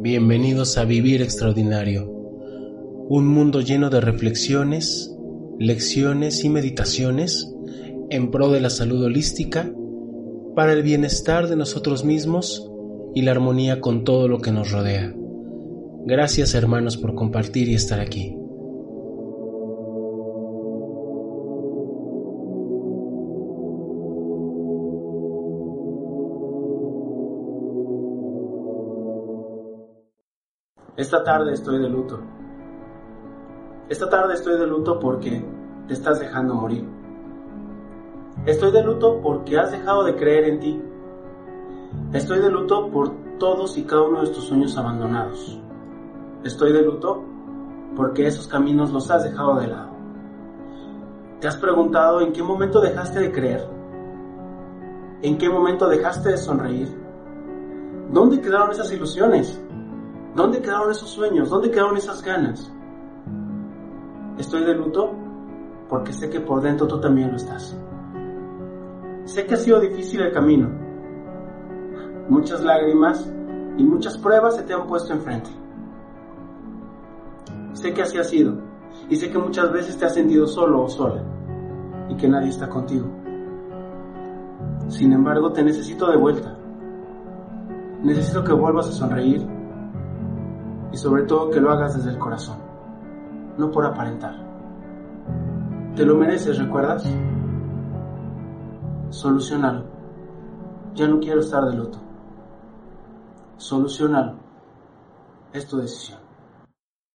Bienvenidos a Vivir Extraordinario, un mundo lleno de reflexiones, lecciones y meditaciones en pro de la salud holística, para el bienestar de nosotros mismos y la armonía con todo lo que nos rodea. Gracias hermanos por compartir y estar aquí. Esta tarde estoy de luto. Esta tarde estoy de luto porque te estás dejando morir. Estoy de luto porque has dejado de creer en ti. Estoy de luto por todos y cada uno de tus sueños abandonados. Estoy de luto porque esos caminos los has dejado de lado. ¿Te has preguntado en qué momento dejaste de creer? ¿En qué momento dejaste de sonreír? ¿Dónde quedaron esas ilusiones? ¿Dónde quedaron esos sueños? ¿Dónde quedaron esas ganas? Estoy de luto porque sé que por dentro tú también lo estás. Sé que ha sido difícil el camino. Muchas lágrimas y muchas pruebas se te han puesto enfrente. Sé que así ha sido y sé que muchas veces te has sentido solo o sola y que nadie está contigo. Sin embargo, te necesito de vuelta. Necesito que vuelvas a sonreír y sobre todo que lo hagas desde el corazón, no por aparentar. Te lo mereces, ¿recuerdas? Solucionalo. Ya no quiero estar de luto. Solucionalo. Es tu decisión.